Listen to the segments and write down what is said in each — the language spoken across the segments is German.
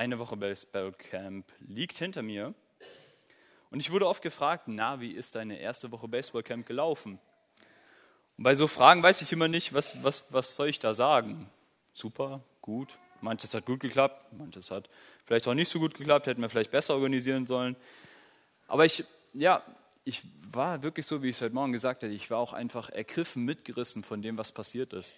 Eine Woche Baseballcamp liegt hinter mir. Und ich wurde oft gefragt, na, wie ist deine erste Woche Baseballcamp gelaufen? Und bei so Fragen weiß ich immer nicht, was, was, was soll ich da sagen? Super, gut. Manches hat gut geklappt, manches hat vielleicht auch nicht so gut geklappt, hätten wir vielleicht besser organisieren sollen. Aber ich, ja, ich war wirklich so, wie ich es heute Morgen gesagt habe, ich war auch einfach ergriffen, mitgerissen von dem, was passiert ist.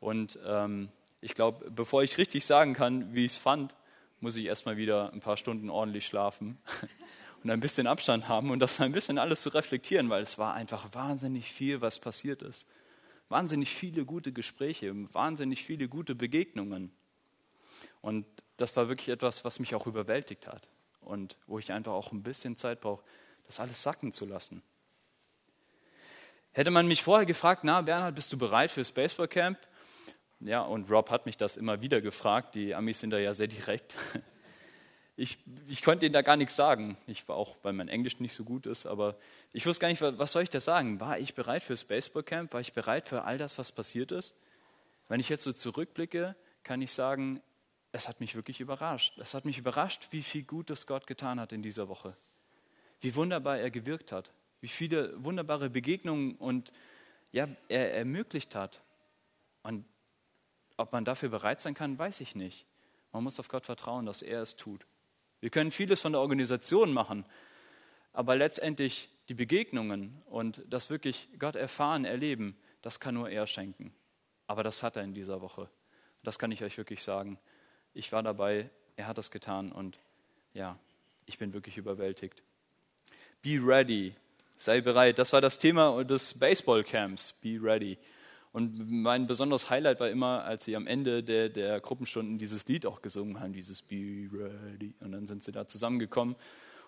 Und ähm, ich glaube, bevor ich richtig sagen kann, wie ich es fand, muss ich erstmal wieder ein paar Stunden ordentlich schlafen und ein bisschen Abstand haben und das ein bisschen alles zu reflektieren, weil es war einfach wahnsinnig viel, was passiert ist. Wahnsinnig viele gute Gespräche, wahnsinnig viele gute Begegnungen. Und das war wirklich etwas, was mich auch überwältigt hat und wo ich einfach auch ein bisschen Zeit brauche, das alles sacken zu lassen. Hätte man mich vorher gefragt, na Bernhard, bist du bereit fürs Baseballcamp? Ja, und Rob hat mich das immer wieder gefragt. Die Amis sind da ja sehr direkt. Ich, ich konnte ihnen da gar nichts sagen. Ich war auch, weil mein Englisch nicht so gut ist, aber ich wusste gar nicht, was soll ich da sagen? War ich bereit fürs Baseballcamp? War ich bereit für all das, was passiert ist? Wenn ich jetzt so zurückblicke, kann ich sagen, es hat mich wirklich überrascht. Es hat mich überrascht, wie viel Gutes Gott getan hat in dieser Woche. Wie wunderbar er gewirkt hat. Wie viele wunderbare Begegnungen und ja, er ermöglicht hat. Und ob man dafür bereit sein kann, weiß ich nicht. Man muss auf Gott vertrauen, dass er es tut. Wir können vieles von der Organisation machen, aber letztendlich die Begegnungen und das wirklich Gott erfahren, erleben, das kann nur er schenken. Aber das hat er in dieser Woche. Das kann ich euch wirklich sagen. Ich war dabei, er hat das getan und ja, ich bin wirklich überwältigt. Be ready, sei bereit. Das war das Thema des Baseballcamps. Be ready. Und mein besonderes Highlight war immer, als sie am Ende der, der Gruppenstunden dieses Lied auch gesungen haben, dieses Be Ready. Und dann sind sie da zusammengekommen.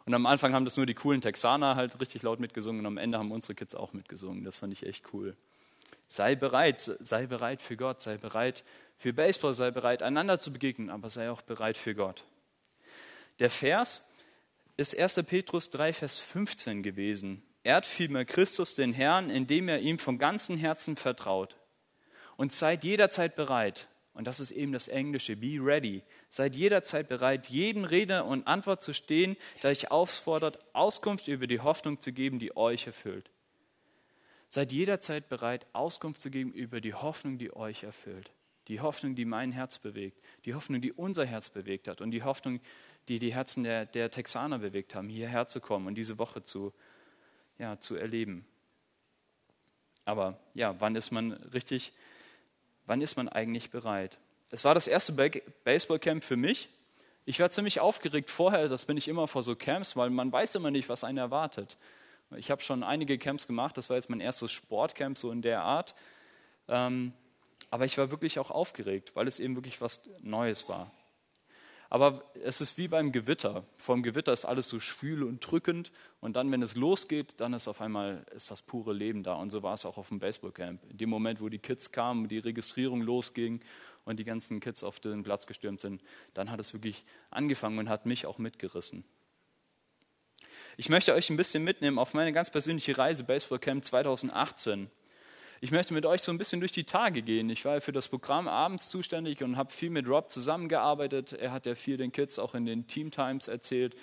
Und am Anfang haben das nur die coolen Texaner halt richtig laut mitgesungen und am Ende haben unsere Kids auch mitgesungen. Das fand ich echt cool. Sei bereit, sei bereit für Gott, sei bereit für Baseball, sei bereit, einander zu begegnen, aber sei auch bereit für Gott. Der Vers ist 1. Petrus 3, Vers 15 gewesen. Ehrt vielmehr Christus den Herrn, indem er ihm von ganzem Herzen vertraut. Und seid jederzeit bereit, und das ist eben das Englische, be ready, seid jederzeit bereit, jedem Rede und Antwort zu stehen, der euch auffordert, Auskunft über die Hoffnung zu geben, die euch erfüllt. Seid jederzeit bereit, Auskunft zu geben über die Hoffnung, die euch erfüllt. Die Hoffnung, die mein Herz bewegt, die Hoffnung, die unser Herz bewegt hat und die Hoffnung, die die Herzen der, der Texaner bewegt haben, hierher zu kommen und diese Woche zu, ja, zu erleben. Aber ja, wann ist man richtig, wann ist man eigentlich bereit? Es war das erste Baseballcamp für mich. Ich war ziemlich aufgeregt vorher, das bin ich immer vor so Camps, weil man weiß immer nicht, was einen erwartet. Ich habe schon einige Camps gemacht, das war jetzt mein erstes Sportcamp so in der Art. Ähm, aber ich war wirklich auch aufgeregt, weil es eben wirklich was Neues war. Aber es ist wie beim Gewitter. Vom Gewitter ist alles so schwül und drückend und dann, wenn es losgeht, dann ist auf einmal ist das pure Leben da. Und so war es auch auf dem Baseballcamp. In dem Moment, wo die Kids kamen, die Registrierung losging und die ganzen Kids auf den Platz gestürmt sind, dann hat es wirklich angefangen und hat mich auch mitgerissen. Ich möchte euch ein bisschen mitnehmen auf meine ganz persönliche Reise Baseballcamp 2018. Ich möchte mit euch so ein bisschen durch die Tage gehen. Ich war für das Programm abends zuständig und habe viel mit Rob zusammengearbeitet. Er hat ja viel den Kids auch in den Team Times erzählt.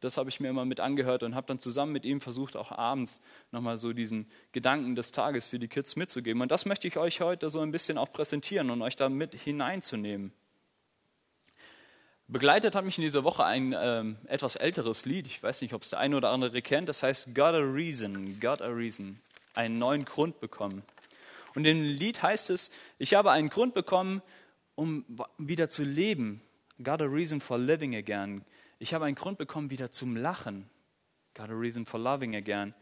Das habe ich mir immer mit angehört und habe dann zusammen mit ihm versucht, auch abends nochmal so diesen Gedanken des Tages für die Kids mitzugeben. Und das möchte ich euch heute so ein bisschen auch präsentieren und euch da mit hineinzunehmen. Begleitet hat mich in dieser Woche ein ähm, etwas älteres Lied. Ich weiß nicht, ob es der eine oder andere kennt. Das heißt Got a Reason, Got a Reason. Einen neuen Grund bekommen. Und im Lied heißt es, ich habe einen Grund bekommen, um wieder zu leben. Got a reason for living again. Ich habe einen Grund bekommen, wieder zum Lachen. Got a reason for loving again.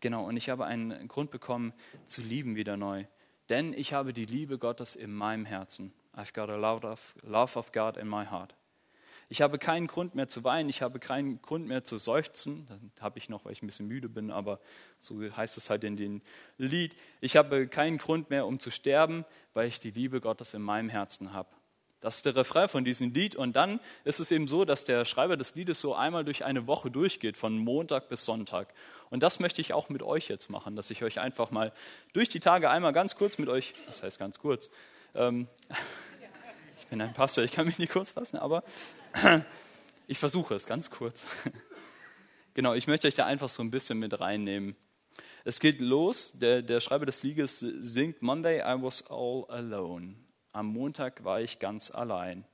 Genau, und ich habe einen Grund bekommen, zu lieben wieder neu. Denn ich habe die Liebe Gottes in meinem Herzen. I've got a love of, love of God in my heart. Ich habe keinen Grund mehr zu weinen, ich habe keinen Grund mehr zu seufzen. Dann habe ich noch, weil ich ein bisschen müde bin, aber so heißt es halt in dem Lied. Ich habe keinen Grund mehr, um zu sterben, weil ich die Liebe Gottes in meinem Herzen habe. Das ist der Refrain von diesem Lied. Und dann ist es eben so, dass der Schreiber des Liedes so einmal durch eine Woche durchgeht, von Montag bis Sonntag. Und das möchte ich auch mit euch jetzt machen, dass ich euch einfach mal durch die Tage einmal ganz kurz mit euch, das heißt ganz kurz, ähm, bin ein Pastor, ich kann mich nicht kurz fassen, aber ich versuche es ganz kurz. Genau, ich möchte euch da einfach so ein bisschen mit reinnehmen. Es geht los, der, der Schreiber des Liedes singt Monday I was all alone. Am Montag war ich ganz allein.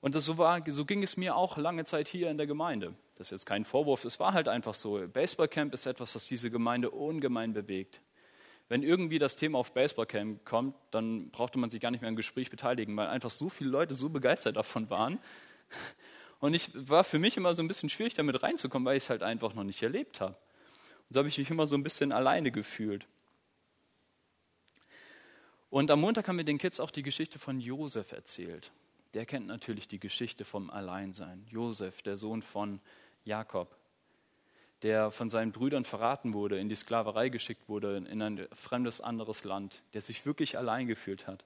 Und das so, war, so ging es mir auch lange Zeit hier in der Gemeinde. Das ist jetzt kein Vorwurf, es war halt einfach so. Baseballcamp ist etwas, was diese Gemeinde ungemein bewegt. Wenn irgendwie das Thema auf Baseballcamp kommt, dann brauchte man sich gar nicht mehr im Gespräch beteiligen, weil einfach so viele Leute so begeistert davon waren. Und ich war für mich immer so ein bisschen schwierig, damit reinzukommen, weil ich es halt einfach noch nicht erlebt habe. Und so habe ich mich immer so ein bisschen alleine gefühlt. Und am Montag haben wir den Kids auch die Geschichte von Josef erzählt. Der kennt natürlich die Geschichte vom Alleinsein. Josef, der Sohn von Jakob, der von seinen Brüdern verraten wurde, in die Sklaverei geschickt wurde, in ein fremdes anderes Land, der sich wirklich allein gefühlt hat.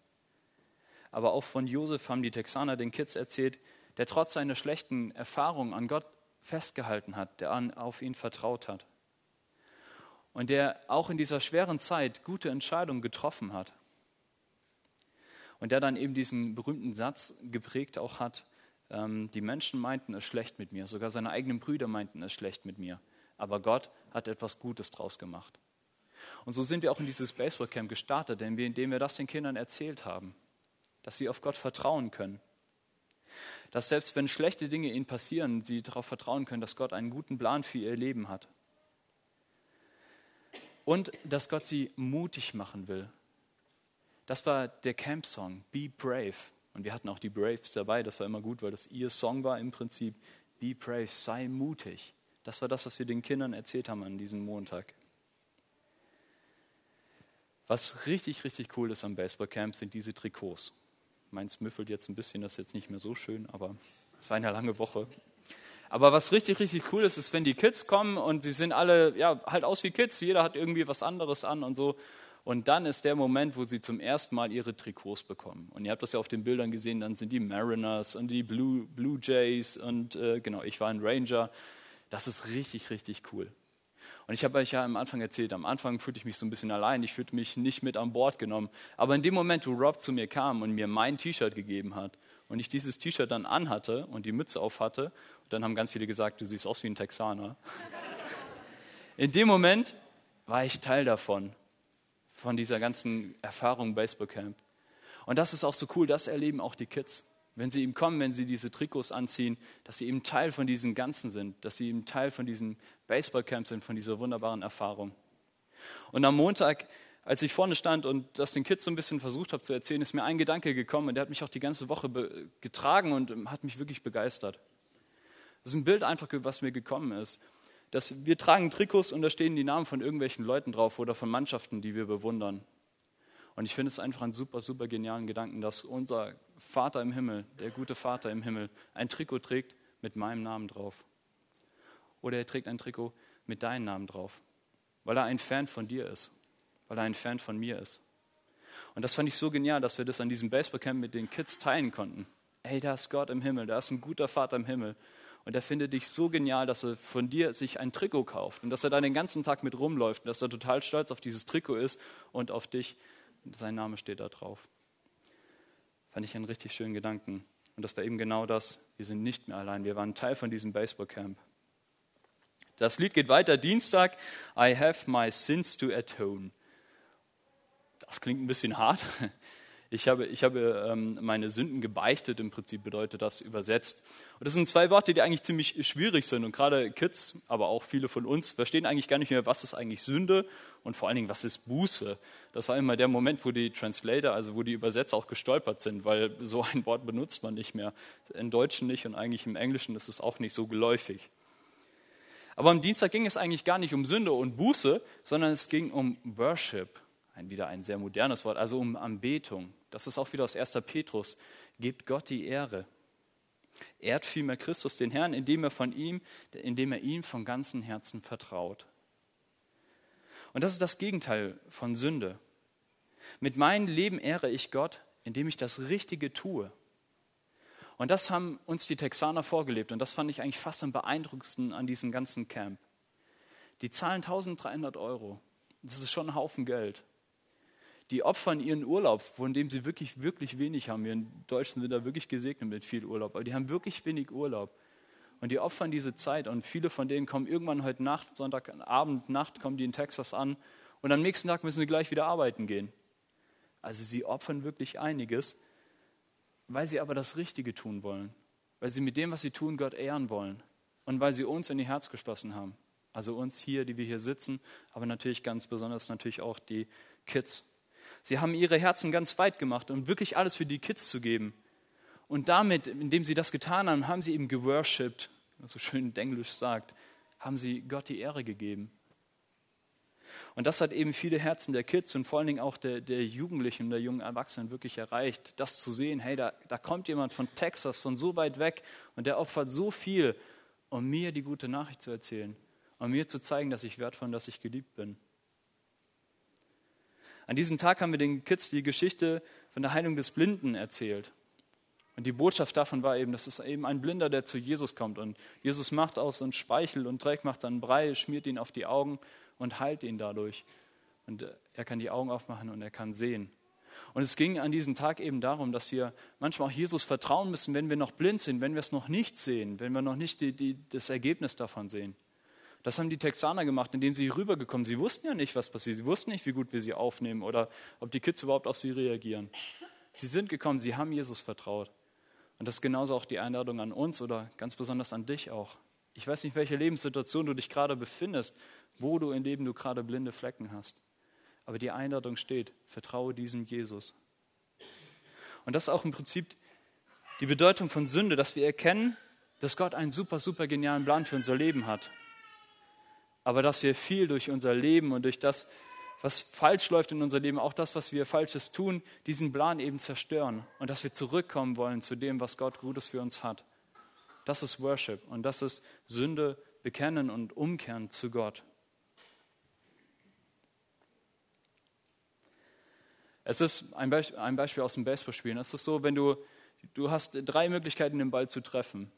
Aber auch von Josef haben die Texaner den Kids erzählt, der trotz seiner schlechten Erfahrungen an Gott festgehalten hat, der an, auf ihn vertraut hat. Und der auch in dieser schweren Zeit gute Entscheidungen getroffen hat. Und der dann eben diesen berühmten Satz geprägt auch hat, ähm, die Menschen meinten es schlecht mit mir, sogar seine eigenen Brüder meinten es schlecht mit mir. Aber Gott hat etwas Gutes draus gemacht. Und so sind wir auch in dieses Baseballcamp gestartet, indem wir das den Kindern erzählt haben, dass sie auf Gott vertrauen können, dass selbst wenn schlechte Dinge ihnen passieren, sie darauf vertrauen können, dass Gott einen guten Plan für ihr Leben hat. Und dass Gott sie mutig machen will. Das war der Camp-Song, Be Brave. Und wir hatten auch die Braves dabei, das war immer gut, weil das ihr Song war im Prinzip. Be brave, sei mutig. Das war das, was wir den Kindern erzählt haben an diesem Montag. Was richtig, richtig cool ist am Baseballcamp, sind diese Trikots. Meins müffelt jetzt ein bisschen, das ist jetzt nicht mehr so schön, aber es war eine lange Woche. Aber was richtig, richtig cool ist, ist, wenn die Kids kommen und sie sind alle, ja, halt aus wie Kids, jeder hat irgendwie was anderes an und so. Und dann ist der Moment, wo sie zum ersten Mal ihre Trikots bekommen. Und ihr habt das ja auf den Bildern gesehen, dann sind die Mariners und die Blue, Blue Jays und äh, genau, ich war ein Ranger. Das ist richtig, richtig cool. Und ich habe euch ja am Anfang erzählt, am Anfang fühlte ich mich so ein bisschen allein, ich fühlte mich nicht mit an Bord genommen. Aber in dem Moment, wo Rob zu mir kam und mir mein T-Shirt gegeben hat und ich dieses T-Shirt dann anhatte und die Mütze auf hatte, dann haben ganz viele gesagt, du siehst aus wie ein Texaner. In dem Moment war ich Teil davon, von dieser ganzen Erfahrung Baseballcamp. Und das ist auch so cool, das erleben auch die Kids wenn sie ihm kommen, wenn sie diese Trikots anziehen, dass sie eben Teil von diesem Ganzen sind, dass sie eben Teil von diesem Baseballcamp sind, von dieser wunderbaren Erfahrung. Und am Montag, als ich vorne stand und das den Kids so ein bisschen versucht habe zu erzählen, ist mir ein Gedanke gekommen und der hat mich auch die ganze Woche getragen und ähm, hat mich wirklich begeistert. Das ist ein Bild einfach, was mir gekommen ist. Dass wir tragen Trikots und da stehen die Namen von irgendwelchen Leuten drauf oder von Mannschaften, die wir bewundern. Und ich finde es einfach einen super, super genialen Gedanken, dass unser Vater im Himmel, der gute Vater im Himmel, ein Trikot trägt mit meinem Namen drauf. Oder er trägt ein Trikot mit deinem Namen drauf, weil er ein Fan von dir ist, weil er ein Fan von mir ist. Und das fand ich so genial, dass wir das an diesem Baseballcamp mit den Kids teilen konnten. Ey, da ist Gott im Himmel, da ist ein guter Vater im Himmel. Und er findet dich so genial, dass er von dir sich ein Trikot kauft und dass er da den ganzen Tag mit rumläuft und dass er total stolz auf dieses Trikot ist und auf dich sein Name steht da drauf. Fand ich einen richtig schönen Gedanken. Und das war eben genau das. Wir sind nicht mehr allein. Wir waren Teil von diesem Baseballcamp. Das Lied geht weiter. Dienstag, I have my sins to atone. Das klingt ein bisschen hart. Ich habe, ich habe ähm, meine Sünden gebeichtet, im Prinzip bedeutet das übersetzt. Und das sind zwei Worte, die eigentlich ziemlich schwierig sind. Und gerade Kids, aber auch viele von uns, verstehen eigentlich gar nicht mehr, was ist eigentlich Sünde und vor allen Dingen, was ist Buße. Das war immer der Moment, wo die Translator, also wo die Übersetzer auch gestolpert sind, weil so ein Wort benutzt man nicht mehr. Im Deutschen nicht und eigentlich im Englischen ist es auch nicht so geläufig. Aber am Dienstag ging es eigentlich gar nicht um Sünde und Buße, sondern es ging um Worship ein, wieder ein sehr modernes Wort, also um Anbetung. Das ist auch wieder aus 1. Petrus. Gebt Gott die Ehre. Ehrt vielmehr Christus den Herrn, indem er von ihm, indem er ihm von ganzem Herzen vertraut. Und das ist das Gegenteil von Sünde. Mit meinem Leben ehre ich Gott, indem ich das Richtige tue. Und das haben uns die Texaner vorgelebt und das fand ich eigentlich fast am beeindruckendsten an diesem ganzen Camp. Die zahlen 1300 Euro. Das ist schon ein Haufen Geld. Die opfern ihren Urlaub, von dem sie wirklich, wirklich wenig haben. Wir in Deutschland sind da wirklich gesegnet mit viel Urlaub, aber die haben wirklich wenig Urlaub. Und die opfern diese Zeit und viele von denen kommen irgendwann heute Nacht, Sonntagabend, Nacht, kommen die in Texas an und am nächsten Tag müssen sie gleich wieder arbeiten gehen. Also sie opfern wirklich einiges, weil sie aber das Richtige tun wollen, weil sie mit dem, was sie tun, Gott ehren wollen und weil sie uns in ihr Herz geschlossen haben. Also uns hier, die wir hier sitzen, aber natürlich ganz besonders natürlich auch die Kids. Sie haben ihre Herzen ganz weit gemacht, um wirklich alles für die Kids zu geben. Und damit, indem sie das getan haben, haben sie eben geworshipped, was so schön Englisch sagt, haben sie Gott die Ehre gegeben. Und das hat eben viele Herzen der Kids und vor allen Dingen auch der, der Jugendlichen und der jungen Erwachsenen wirklich erreicht, das zu sehen, hey, da, da kommt jemand von Texas, von so weit weg und der opfert so viel, um mir die gute Nachricht zu erzählen, um mir zu zeigen, dass ich wertvoll und dass ich geliebt bin. An diesem Tag haben wir den Kids die Geschichte von der Heilung des Blinden erzählt. Und die Botschaft davon war eben, dass es eben ein Blinder, der zu Jesus kommt. Und Jesus macht aus und Speichel und Dreck, macht dann Brei, schmiert ihn auf die Augen und heilt ihn dadurch. Und er kann die Augen aufmachen und er kann sehen. Und es ging an diesem Tag eben darum, dass wir manchmal auch Jesus vertrauen müssen, wenn wir noch blind sind, wenn wir es noch nicht sehen, wenn wir noch nicht die, die, das Ergebnis davon sehen. Das haben die Texaner gemacht, indem sie rübergekommen sind. Sie wussten ja nicht, was passiert. Sie wussten nicht, wie gut wir sie aufnehmen oder ob die Kids überhaupt auf sie reagieren. Sie sind gekommen, sie haben Jesus vertraut. Und das ist genauso auch die Einladung an uns oder ganz besonders an dich auch. Ich weiß nicht, welche Lebenssituation du dich gerade befindest, wo du in Leben du gerade blinde Flecken hast. Aber die Einladung steht, vertraue diesem Jesus. Und das ist auch im Prinzip die Bedeutung von Sünde, dass wir erkennen, dass Gott einen super, super genialen Plan für unser Leben hat aber dass wir viel durch unser Leben und durch das, was falsch läuft in unser Leben, auch das, was wir Falsches tun, diesen Plan eben zerstören und dass wir zurückkommen wollen zu dem, was Gott Gutes für uns hat. Das ist Worship und das ist Sünde bekennen und umkehren zu Gott. Es ist ein Beispiel, ein Beispiel aus dem Baseballspielen. Es ist so, wenn du, du hast drei Möglichkeiten, den Ball zu treffen.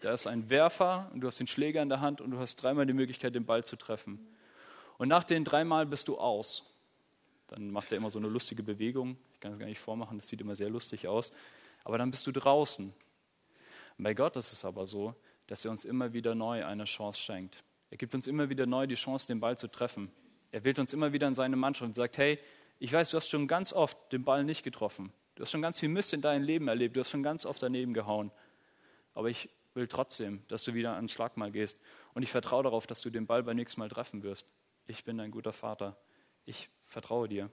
Da ist ein Werfer und du hast den Schläger in der Hand und du hast dreimal die Möglichkeit, den Ball zu treffen. Und nach den dreimal bist du aus. Dann macht er immer so eine lustige Bewegung. Ich kann es gar nicht vormachen, das sieht immer sehr lustig aus. Aber dann bist du draußen. Und bei Gott ist es aber so, dass er uns immer wieder neu eine Chance schenkt. Er gibt uns immer wieder neu die Chance, den Ball zu treffen. Er wählt uns immer wieder in seine Mannschaft und sagt, hey, ich weiß, du hast schon ganz oft den Ball nicht getroffen. Du hast schon ganz viel Mist in deinem Leben erlebt. Du hast schon ganz oft daneben gehauen. Aber ich will trotzdem, dass du wieder ans Schlagmal gehst. Und ich vertraue darauf, dass du den Ball beim nächsten Mal treffen wirst. Ich bin dein guter Vater. Ich vertraue dir.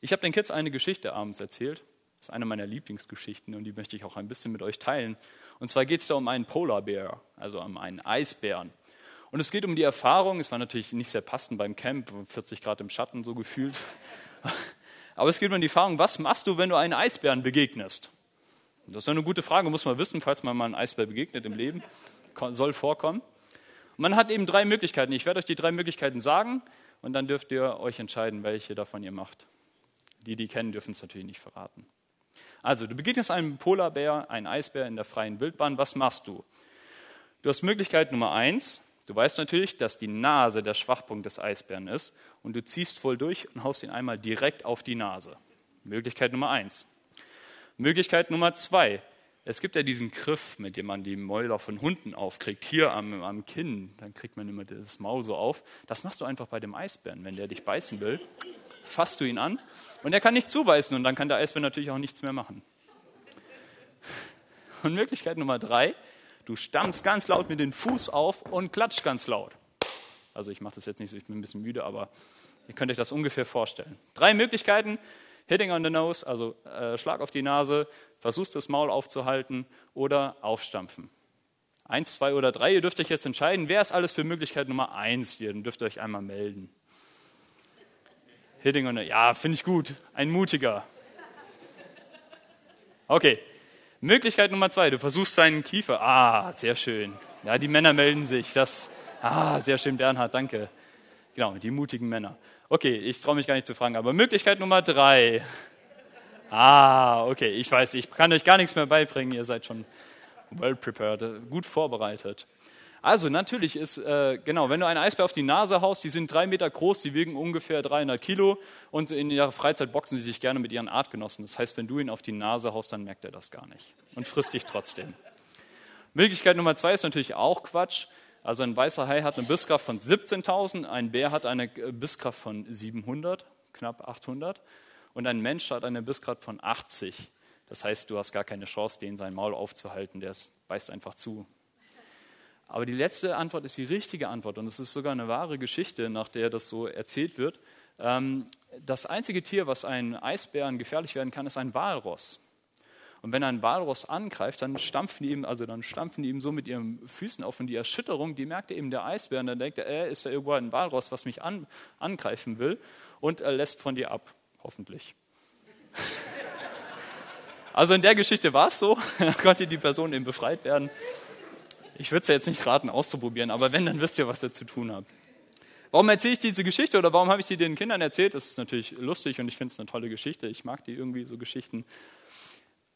Ich habe den Kids eine Geschichte abends erzählt. Das ist eine meiner Lieblingsgeschichten und die möchte ich auch ein bisschen mit euch teilen. Und zwar geht es da um einen Polarbär, also um einen Eisbären. Und es geht um die Erfahrung, es war natürlich nicht sehr passend beim Camp, 40 Grad im Schatten so gefühlt. Aber es geht um die Erfahrung, was machst du, wenn du einen Eisbären begegnest? Das ist eine gute Frage, muss man wissen, falls man mal einem Eisbär begegnet im Leben. Soll vorkommen. Man hat eben drei Möglichkeiten. Ich werde euch die drei Möglichkeiten sagen und dann dürft ihr euch entscheiden, welche davon ihr macht. Die, die kennen, dürfen es natürlich nicht verraten. Also, du begegnest einem Polarbär, einem Eisbär in der freien Wildbahn. Was machst du? Du hast Möglichkeit Nummer eins. Du weißt natürlich, dass die Nase der Schwachpunkt des Eisbären ist und du ziehst voll durch und haust ihn einmal direkt auf die Nase. Möglichkeit Nummer eins. Möglichkeit Nummer zwei. Es gibt ja diesen Griff, mit dem man die Mäuler von Hunden aufkriegt, hier am, am Kinn. Dann kriegt man immer das Maul so auf. Das machst du einfach bei dem Eisbären. Wenn der dich beißen will, fasst du ihn an und er kann nicht zubeißen und dann kann der Eisbär natürlich auch nichts mehr machen. Und Möglichkeit Nummer drei, du stammst ganz laut mit dem Fuß auf und klatscht ganz laut. Also ich mache das jetzt nicht so, ich bin ein bisschen müde, aber ihr könnt euch das ungefähr vorstellen. Drei Möglichkeiten, Hitting on the nose, also äh, Schlag auf die Nase, versuchst das Maul aufzuhalten oder aufstampfen. Eins, zwei oder drei, ihr dürft euch jetzt entscheiden, wer ist alles für Möglichkeit Nummer eins hier, dann dürft ihr euch einmal melden. Hitting on the, ja, finde ich gut, ein mutiger. Okay, Möglichkeit Nummer zwei, du versuchst seinen Kiefer, ah, sehr schön. Ja, die Männer melden sich, das, ah, sehr schön, Bernhard, danke. Genau, die mutigen Männer. Okay, ich traue mich gar nicht zu fragen, aber Möglichkeit Nummer drei. Ah, okay, ich weiß, ich kann euch gar nichts mehr beibringen, ihr seid schon well prepared, gut vorbereitet. Also natürlich ist, äh, genau, wenn du einen Eisbär auf die Nase haust, die sind drei Meter groß, die wiegen ungefähr 300 Kilo und in ihrer Freizeit boxen sie sich gerne mit ihren Artgenossen. Das heißt, wenn du ihn auf die Nase haust, dann merkt er das gar nicht und frisst dich trotzdem. Möglichkeit Nummer zwei ist natürlich auch Quatsch. Also ein weißer Hai hat eine Bisskraft von 17.000, ein Bär hat eine Bisskraft von 700, knapp 800 und ein Mensch hat eine Bisskraft von 80. Das heißt, du hast gar keine Chance, den sein Maul aufzuhalten, der beißt einfach zu. Aber die letzte Antwort ist die richtige Antwort und es ist sogar eine wahre Geschichte, nach der das so erzählt wird. Ähm, das einzige Tier, was einen Eisbären gefährlich werden kann, ist ein Walross. Und wenn ein Walross angreift, dann stampfen die ihm, also dann stampfen die ihm so mit ihren Füßen auf und die Erschütterung, die merkt eben der Eisbär und dann denkt er, äh, ist da irgendwo ein Walross, was mich an, angreifen will und er lässt von dir ab, hoffentlich. also in der Geschichte war es so, da konnte die Person eben befreit werden. Ich würde es ja jetzt nicht raten, auszuprobieren, aber wenn, dann wisst ihr, was ihr zu tun habt. Warum erzähle ich diese Geschichte oder warum habe ich die den Kindern erzählt? Das ist natürlich lustig und ich finde es eine tolle Geschichte. Ich mag die irgendwie so Geschichten.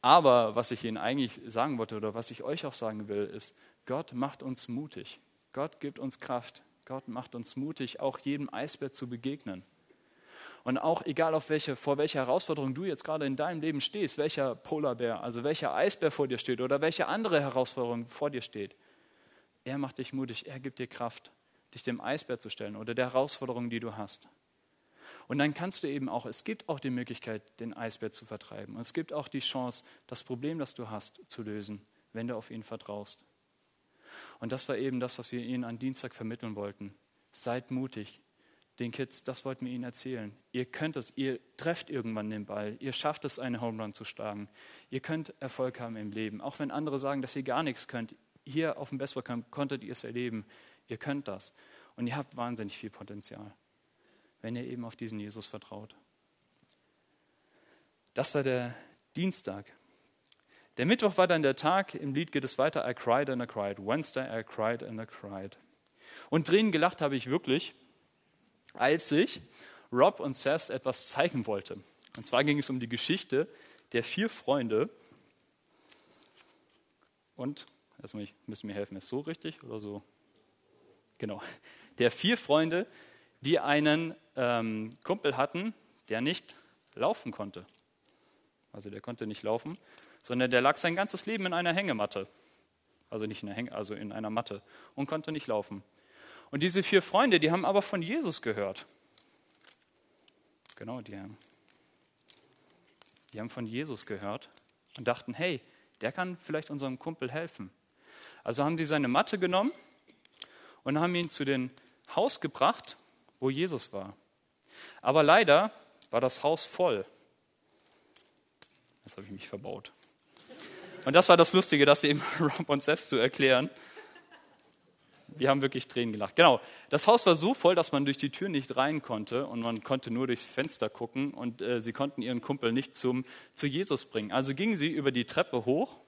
Aber was ich Ihnen eigentlich sagen wollte oder was ich euch auch sagen will, ist, Gott macht uns mutig. Gott gibt uns Kraft. Gott macht uns mutig, auch jedem Eisbär zu begegnen. Und auch egal, auf welche, vor welcher Herausforderung du jetzt gerade in deinem Leben stehst, welcher Polarbär, also welcher Eisbär vor dir steht oder welche andere Herausforderung vor dir steht, er macht dich mutig, er gibt dir Kraft, dich dem Eisbär zu stellen oder der Herausforderung, die du hast. Und dann kannst du eben auch, es gibt auch die Möglichkeit, den Eisbär zu vertreiben. Und es gibt auch die Chance, das Problem, das du hast, zu lösen, wenn du auf ihn vertraust. Und das war eben das, was wir ihnen an Dienstag vermitteln wollten. Seid mutig. Den Kids, das wollten wir ihnen erzählen. Ihr könnt es, ihr trefft irgendwann den Ball, ihr schafft es, eine Home Run zu schlagen. Ihr könnt Erfolg haben im Leben. Auch wenn andere sagen, dass ihr gar nichts könnt, hier auf dem Baseballcamp konntet ihr es erleben. Ihr könnt das. Und ihr habt wahnsinnig viel Potenzial, wenn ihr eben auf diesen Jesus vertraut. Das war der Dienstag. Der Mittwoch war dann der Tag, im Lied geht es weiter, I cried and I cried. Wednesday, I cried and I cried. Und Tränen gelacht habe ich wirklich, als ich Rob und Seth etwas zeigen wollte. Und zwar ging es um die Geschichte der vier Freunde und Erstmal müssen mir helfen, ist so richtig oder so? Genau. Der vier Freunde, die einen ähm, Kumpel hatten, der nicht laufen konnte. Also der konnte nicht laufen, sondern der lag sein ganzes Leben in einer Hängematte. Also nicht in einer, Häng also in einer Matte und konnte nicht laufen. Und diese vier Freunde, die haben aber von Jesus gehört. Genau, die haben, die haben von Jesus gehört und dachten, hey, der kann vielleicht unserem Kumpel helfen. Also haben die seine Matte genommen und haben ihn zu dem Haus gebracht, wo Jesus war. Aber leider war das Haus voll. Jetzt habe ich mich verbaut. Und das war das Lustige, das eben Rob und Seth zu erklären. Wir haben wirklich Tränen gelacht. Genau, das Haus war so voll, dass man durch die Tür nicht rein konnte und man konnte nur durchs Fenster gucken und äh, sie konnten ihren Kumpel nicht zum, zu Jesus bringen. Also gingen sie über die Treppe hoch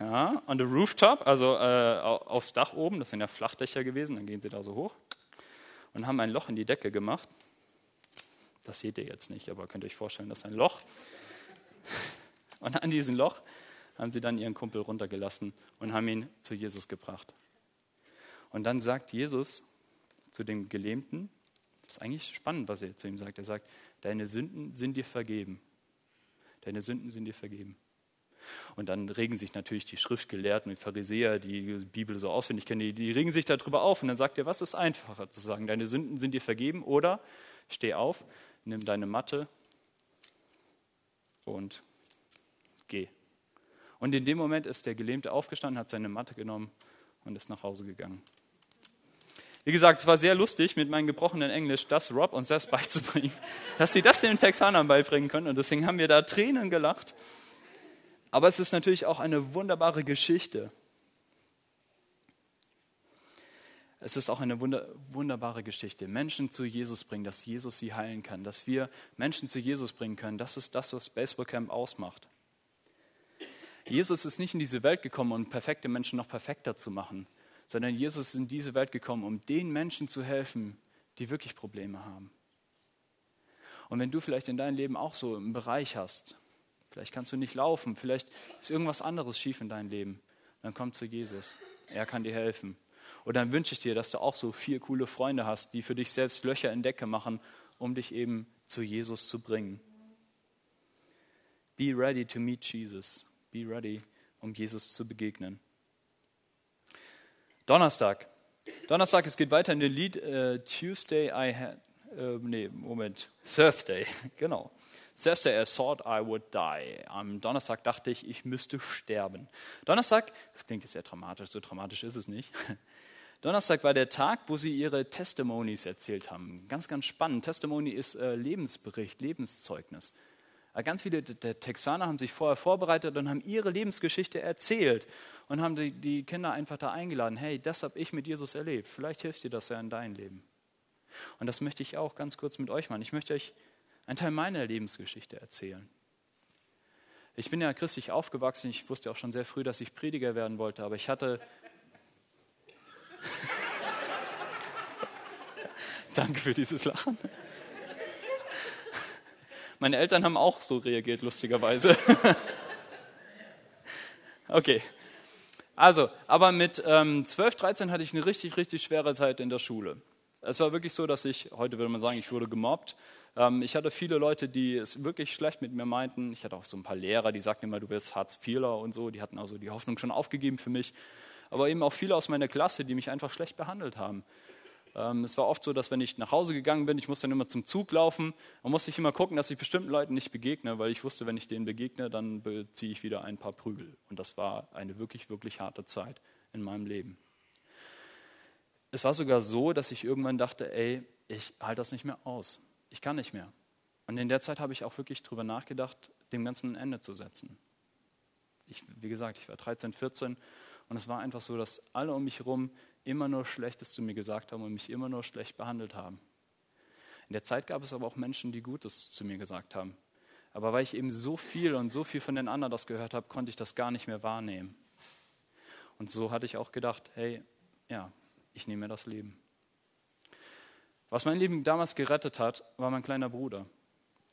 ja, on the rooftop, also äh, aufs Dach oben, das sind ja Flachdächer gewesen, dann gehen sie da so hoch und haben ein Loch in die Decke gemacht. Das seht ihr jetzt nicht, aber könnt ihr euch vorstellen, das ist ein Loch. Und an diesem Loch haben sie dann ihren Kumpel runtergelassen und haben ihn zu Jesus gebracht. Und dann sagt Jesus zu dem Gelähmten, das ist eigentlich spannend, was er zu ihm sagt. Er sagt, deine Sünden sind dir vergeben. Deine Sünden sind dir vergeben. Und dann regen sich natürlich die Schriftgelehrten, die Pharisäer, die die Bibel so auswendig kennen, die, die regen sich darüber auf. Und dann sagt er, was ist einfacher zu sagen? Deine Sünden sind dir vergeben oder steh auf, nimm deine Matte und geh. Und in dem Moment ist der Gelähmte aufgestanden, hat seine Matte genommen und ist nach Hause gegangen. Wie gesagt, es war sehr lustig, mit meinem gebrochenen Englisch das Rob und Seth beizubringen, dass sie das den Texanern beibringen können. Und deswegen haben wir da Tränen gelacht. Aber es ist natürlich auch eine wunderbare Geschichte. Es ist auch eine wunder, wunderbare Geschichte. Menschen zu Jesus bringen, dass Jesus sie heilen kann, dass wir Menschen zu Jesus bringen können. Das ist das, was Baseballcamp ausmacht. Jesus ist nicht in diese Welt gekommen, um perfekte Menschen noch perfekter zu machen, sondern Jesus ist in diese Welt gekommen, um den Menschen zu helfen, die wirklich Probleme haben. Und wenn du vielleicht in deinem Leben auch so einen Bereich hast, Vielleicht kannst du nicht laufen, vielleicht ist irgendwas anderes schief in deinem Leben. Dann komm zu Jesus. Er kann dir helfen. Und dann wünsche ich dir, dass du auch so vier coole Freunde hast, die für dich selbst Löcher in Decke machen, um dich eben zu Jesus zu bringen. Be ready to meet Jesus. Be ready, um Jesus zu begegnen. Donnerstag. Donnerstag, es geht weiter in dem Lied uh, Tuesday I had, äh, nee, Moment, Thursday, genau. Thursday I thought I would die. Am Donnerstag dachte ich, ich müsste sterben. Donnerstag, das klingt jetzt sehr dramatisch, so dramatisch ist es nicht. Donnerstag war der Tag, wo sie ihre Testimonies erzählt haben. Ganz, ganz spannend. Testimony ist äh, Lebensbericht, Lebenszeugnis. Äh, ganz viele der Texaner haben sich vorher vorbereitet und haben ihre Lebensgeschichte erzählt und haben die, die Kinder einfach da eingeladen. Hey, das habe ich mit Jesus erlebt. Vielleicht hilft dir das ja in dein Leben. Und das möchte ich auch ganz kurz mit euch machen. Ich möchte euch einen Teil meiner Lebensgeschichte erzählen. Ich bin ja christlich aufgewachsen. Ich wusste auch schon sehr früh, dass ich Prediger werden wollte, aber ich hatte Danke für dieses Lachen. Meine Eltern haben auch so reagiert, lustigerweise. okay. Also, aber mit ähm, 12, 13 hatte ich eine richtig, richtig schwere Zeit in der Schule. Es war wirklich so, dass ich, heute würde man sagen, ich wurde gemobbt. Ähm, ich hatte viele Leute, die es wirklich schlecht mit mir meinten. Ich hatte auch so ein paar Lehrer, die sagten immer, du wirst Hartz-IVler und so. Die hatten also die Hoffnung schon aufgegeben für mich aber eben auch viele aus meiner Klasse, die mich einfach schlecht behandelt haben. Ähm, es war oft so, dass wenn ich nach Hause gegangen bin, ich musste dann immer zum Zug laufen, man musste ich immer gucken, dass ich bestimmten Leuten nicht begegne, weil ich wusste, wenn ich denen begegne, dann beziehe ich wieder ein paar Prügel. Und das war eine wirklich, wirklich harte Zeit in meinem Leben. Es war sogar so, dass ich irgendwann dachte, ey, ich halte das nicht mehr aus. Ich kann nicht mehr. Und in der Zeit habe ich auch wirklich darüber nachgedacht, dem Ganzen ein Ende zu setzen. Ich, wie gesagt, ich war 13, 14 und es war einfach so, dass alle um mich herum immer nur Schlechtes zu mir gesagt haben und mich immer nur schlecht behandelt haben. In der Zeit gab es aber auch Menschen, die Gutes zu mir gesagt haben. Aber weil ich eben so viel und so viel von den anderen das gehört habe, konnte ich das gar nicht mehr wahrnehmen. Und so hatte ich auch gedacht, hey, ja, ich nehme mir das Leben. Was mein Leben damals gerettet hat, war mein kleiner Bruder.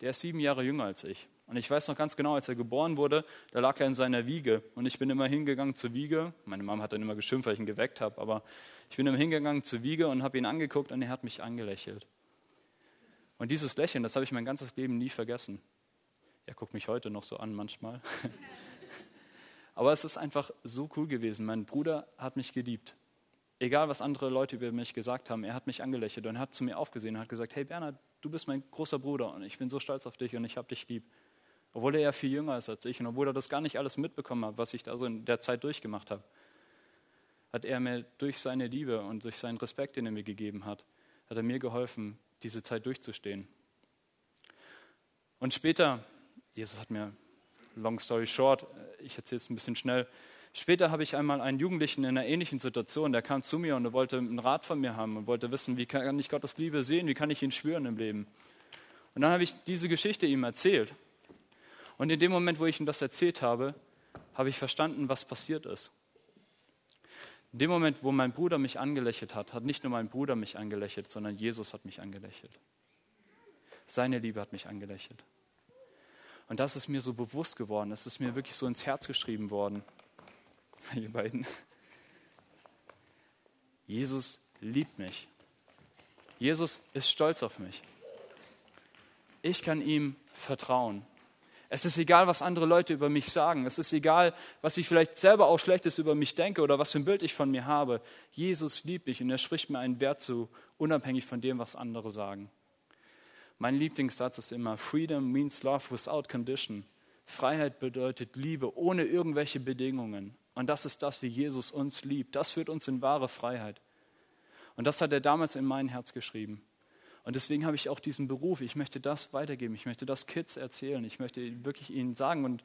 Der ist sieben Jahre jünger als ich. Und ich weiß noch ganz genau, als er geboren wurde, da lag er in seiner Wiege. Und ich bin immer hingegangen zur Wiege. Meine Mama hat dann immer geschimpft, weil ich ihn geweckt habe. Aber ich bin immer hingegangen zur Wiege und habe ihn angeguckt und er hat mich angelächelt. Und dieses Lächeln, das habe ich mein ganzes Leben nie vergessen. Er guckt mich heute noch so an manchmal. Aber es ist einfach so cool gewesen. Mein Bruder hat mich geliebt. Egal, was andere Leute über mich gesagt haben, er hat mich angelächelt und hat zu mir aufgesehen und hat gesagt, hey Bernhard, du bist mein großer Bruder und ich bin so stolz auf dich und ich habe dich lieb obwohl er ja viel jünger ist als ich und obwohl er das gar nicht alles mitbekommen hat, was ich da so in der Zeit durchgemacht habe, hat er mir durch seine Liebe und durch seinen Respekt, den er mir gegeben hat, hat er mir geholfen, diese Zeit durchzustehen. Und später, Jesus hat mir, long story short, ich erzähle es ein bisschen schnell, später habe ich einmal einen Jugendlichen in einer ähnlichen Situation, der kam zu mir und wollte einen Rat von mir haben und wollte wissen, wie kann ich Gottes Liebe sehen, wie kann ich ihn spüren im Leben. Und dann habe ich diese Geschichte ihm erzählt. Und in dem Moment, wo ich ihm das erzählt habe, habe ich verstanden, was passiert ist. In dem Moment, wo mein Bruder mich angelächelt hat, hat nicht nur mein Bruder mich angelächelt, sondern Jesus hat mich angelächelt. Seine Liebe hat mich angelächelt. Und das ist mir so bewusst geworden, das ist mir wirklich so ins Herz geschrieben worden. Ihr beiden. Jesus liebt mich. Jesus ist stolz auf mich. Ich kann ihm vertrauen. Es ist egal, was andere Leute über mich sagen. Es ist egal, was ich vielleicht selber auch Schlechtes über mich denke oder was für ein Bild ich von mir habe. Jesus liebt mich und er spricht mir einen Wert zu, unabhängig von dem, was andere sagen. Mein Lieblingssatz ist immer, Freedom means love without condition. Freiheit bedeutet Liebe ohne irgendwelche Bedingungen. Und das ist das, wie Jesus uns liebt. Das führt uns in wahre Freiheit. Und das hat er damals in mein Herz geschrieben. Und deswegen habe ich auch diesen Beruf. Ich möchte das weitergeben. Ich möchte das Kids erzählen. Ich möchte wirklich ihnen sagen und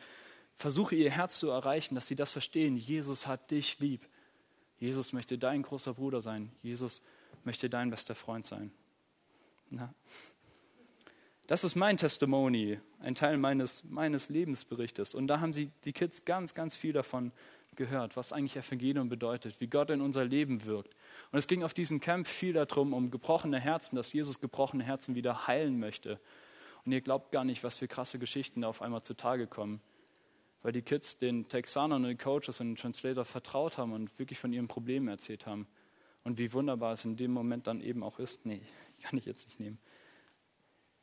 versuche ihr Herz zu erreichen, dass sie das verstehen. Jesus hat dich lieb. Jesus möchte dein großer Bruder sein. Jesus möchte dein bester Freund sein. Na? Das ist mein Testimony, ein Teil meines, meines Lebensberichtes. Und da haben sie, die Kids ganz, ganz viel davon gehört, was eigentlich Evangelium bedeutet, wie Gott in unser Leben wirkt. Und es ging auf diesem Camp viel darum, um gebrochene Herzen, dass Jesus gebrochene Herzen wieder heilen möchte. Und ihr glaubt gar nicht, was für krasse Geschichten da auf einmal zutage kommen. weil die Kids den Texanern und den Coaches und den Translator vertraut haben und wirklich von ihren Problemen erzählt haben. Und wie wunderbar es in dem Moment dann eben auch ist, nee, kann ich jetzt nicht nehmen.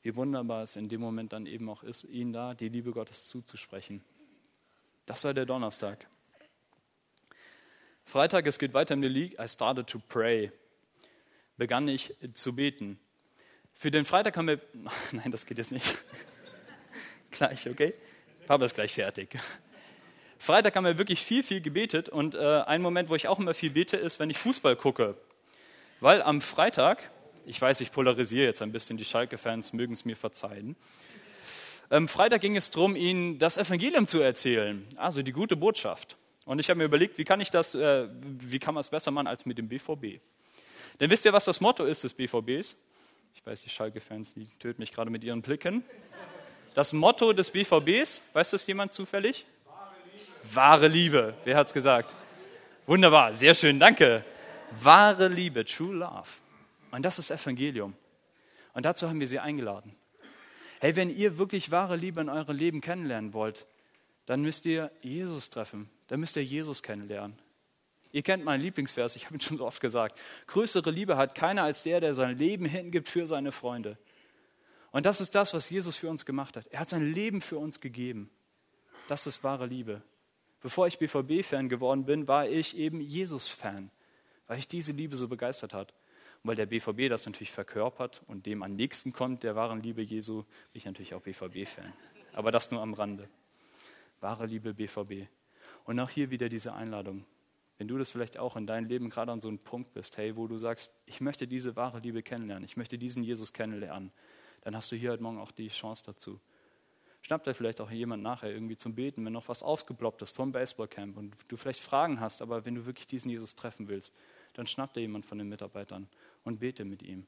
Wie wunderbar es in dem Moment dann eben auch ist, ihnen da die Liebe Gottes zuzusprechen. Das war der Donnerstag. Freitag, es geht weiter in der League. I started to pray. Begann ich zu beten. Für den Freitag haben wir. Nein, das geht jetzt nicht. gleich, okay? Papa ist gleich fertig. Freitag haben wir wirklich viel, viel gebetet und äh, ein Moment, wo ich auch immer viel bete, ist, wenn ich Fußball gucke. Weil am Freitag, ich weiß, ich polarisiere jetzt ein bisschen, die Schalke-Fans mögen es mir verzeihen. Am Freitag ging es darum, ihnen das Evangelium zu erzählen, also die gute Botschaft. Und ich habe mir überlegt, wie kann ich das, äh, wie kann man es besser machen als mit dem BVB? Denn wisst ihr, was das Motto ist des BVBs? Ich weiß, die Schalke-Fans, die töten mich gerade mit ihren Blicken. Das Motto des BVBs, weiß das jemand zufällig? Wahre Liebe. Wer hat es gesagt? Wunderbar, sehr schön, danke. Wahre Liebe, True Love. Und das ist Evangelium. Und dazu haben wir sie eingeladen. Hey, wenn ihr wirklich wahre Liebe in eurem Leben kennenlernen wollt, dann müsst ihr Jesus treffen. Dann müsst ihr Jesus kennenlernen. Ihr kennt meinen Lieblingsvers, ich habe ihn schon so oft gesagt. Größere Liebe hat keiner als der, der sein Leben hingibt für seine Freunde. Und das ist das, was Jesus für uns gemacht hat. Er hat sein Leben für uns gegeben. Das ist wahre Liebe. Bevor ich BVB-Fan geworden bin, war ich eben Jesus-Fan, weil ich diese Liebe so begeistert hat. Und weil der BVB das natürlich verkörpert und dem am nächsten kommt, der wahren Liebe Jesu, bin ich natürlich auch BVB-Fan. Aber das nur am Rande. Wahre Liebe BVB. Und auch hier wieder diese Einladung. Wenn du das vielleicht auch in deinem Leben gerade an so einem Punkt bist, hey, wo du sagst, ich möchte diese wahre Liebe kennenlernen, ich möchte diesen Jesus kennenlernen, dann hast du hier heute Morgen auch die Chance dazu. Schnappt dir vielleicht auch jemand nachher irgendwie zum Beten, wenn noch was aufgeploppt ist vom Baseballcamp und du vielleicht Fragen hast, aber wenn du wirklich diesen Jesus treffen willst, dann schnappt dir jemand von den Mitarbeitern und bete mit ihm.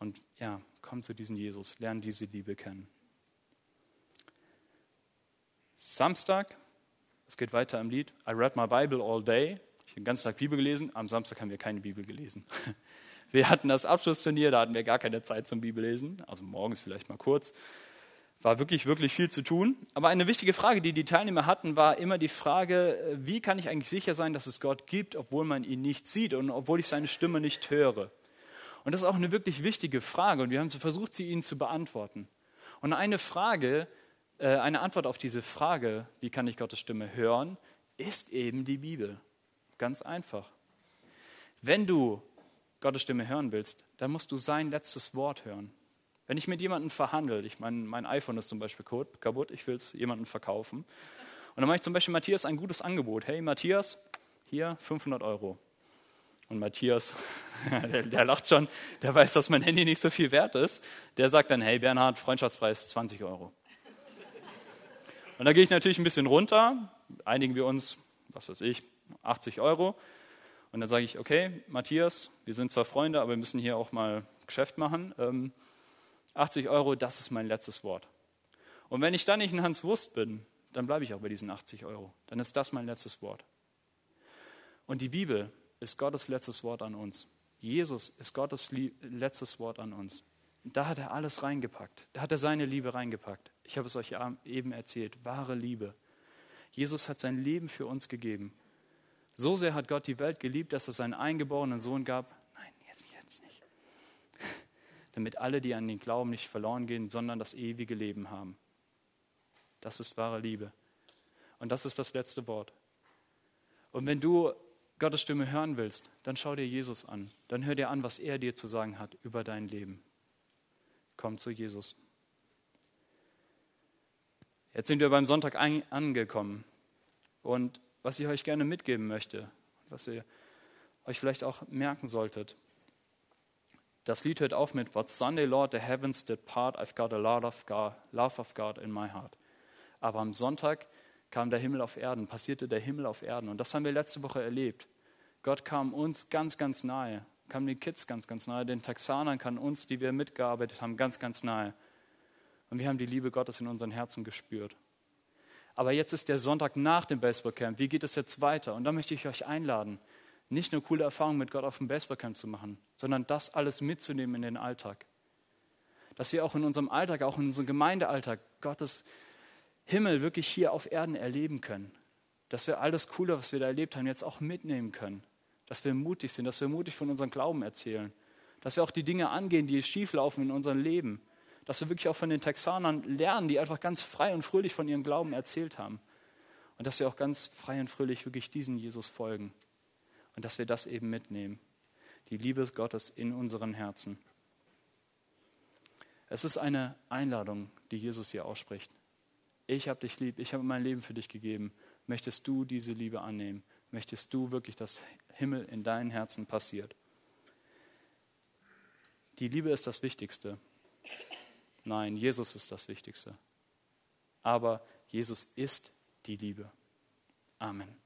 Und ja, komm zu diesem Jesus, lern diese Liebe kennen. Samstag, es geht weiter im Lied. I read my Bible all day. Ich habe den ganzen Tag Bibel gelesen. Am Samstag haben wir keine Bibel gelesen. Wir hatten das Abschlussturnier, da hatten wir gar keine Zeit zum Bibellesen, also morgens vielleicht mal kurz. War wirklich, wirklich viel zu tun. Aber eine wichtige Frage, die die Teilnehmer hatten, war immer die Frage, äh, wie kann ich eigentlich sicher sein, dass es Gott gibt, obwohl man ihn nicht sieht und obwohl ich seine Stimme nicht höre? Und das ist auch eine wirklich wichtige Frage und wir haben versucht, sie ihnen zu beantworten. Und eine Frage, eine Antwort auf diese Frage, wie kann ich Gottes Stimme hören, ist eben die Bibel. Ganz einfach. Wenn du Gottes Stimme hören willst, dann musst du sein letztes Wort hören. Wenn ich mit jemandem verhandle, ich meine, mein iPhone ist zum Beispiel kaputt, ich will es jemandem verkaufen. Und dann mache ich zum Beispiel Matthias ein gutes Angebot. Hey Matthias, hier 500 Euro. Und Matthias, der, der, lacht schon, der weiß, dass mein Handy nicht so viel wert ist. Der sagt dann, hey Bernhard, Freundschaftspreis 20 Euro. Und da gehe ich natürlich ein bisschen runter, einigen wir uns, was weiß ich, 80 Euro. Und dann sage ich, okay, Matthias, wir sind zwar Freunde, aber wir müssen hier auch mal Geschäft machen. Ähm, 80 Euro, das ist mein letztes Wort. Und wenn ich dann nicht ein Hans Wurst bin, dann bleibe ich auch bei diesen 80 Euro. Dann ist das mein letztes Wort. Und die Bibel ist Gottes letztes Wort an uns. Jesus ist Gottes letztes Wort an uns. Da hat er alles reingepackt. Da hat er seine Liebe reingepackt. Ich habe es euch eben erzählt. Wahre Liebe. Jesus hat sein Leben für uns gegeben. So sehr hat Gott die Welt geliebt, dass er seinen eingeborenen Sohn gab. Nein, jetzt, jetzt nicht. Damit alle, die an den Glauben nicht verloren gehen, sondern das ewige Leben haben. Das ist wahre Liebe. Und das ist das letzte Wort. Und wenn du Gottes Stimme hören willst, dann schau dir Jesus an. Dann hör dir an, was er dir zu sagen hat über dein Leben. Komm zu Jesus. Jetzt sind wir beim Sonntag angekommen. Und was ich euch gerne mitgeben möchte, was ihr euch vielleicht auch merken solltet. Das Lied hört auf mit But Sunday, Lord, the heavens did part, I've got a lot of God, love of God in my heart. Aber am Sonntag kam der Himmel auf Erden, passierte der Himmel auf Erden. Und das haben wir letzte Woche erlebt. Gott kam uns ganz, ganz nahe, kam den Kids ganz, ganz nahe, den Texanern kam uns, die wir mitgearbeitet haben, ganz, ganz nahe. Und wir haben die Liebe Gottes in unseren Herzen gespürt. Aber jetzt ist der Sonntag nach dem Baseballcamp. Wie geht es jetzt weiter? Und da möchte ich euch einladen, nicht nur coole Erfahrungen mit Gott auf dem Baseballcamp zu machen, sondern das alles mitzunehmen in den Alltag. Dass wir auch in unserem Alltag, auch in unserem Gemeindealltag Gottes Himmel wirklich hier auf Erden erleben können. Dass wir all das Coole, was wir da erlebt haben, jetzt auch mitnehmen können. Dass wir mutig sind, dass wir mutig von unserem Glauben erzählen. Dass wir auch die Dinge angehen, die schieflaufen in unserem Leben. Dass wir wirklich auch von den Texanern lernen, die einfach ganz frei und fröhlich von ihrem Glauben erzählt haben. Und dass wir auch ganz frei und fröhlich wirklich diesen Jesus folgen. Und dass wir das eben mitnehmen. Die Liebe Gottes in unseren Herzen. Es ist eine Einladung, die Jesus hier ausspricht. Ich habe dich lieb, ich habe mein Leben für dich gegeben. Möchtest du diese Liebe annehmen? Möchtest du wirklich, dass Himmel in deinem Herzen passiert? Die Liebe ist das Wichtigste. Nein, Jesus ist das Wichtigste. Aber Jesus ist die Liebe. Amen.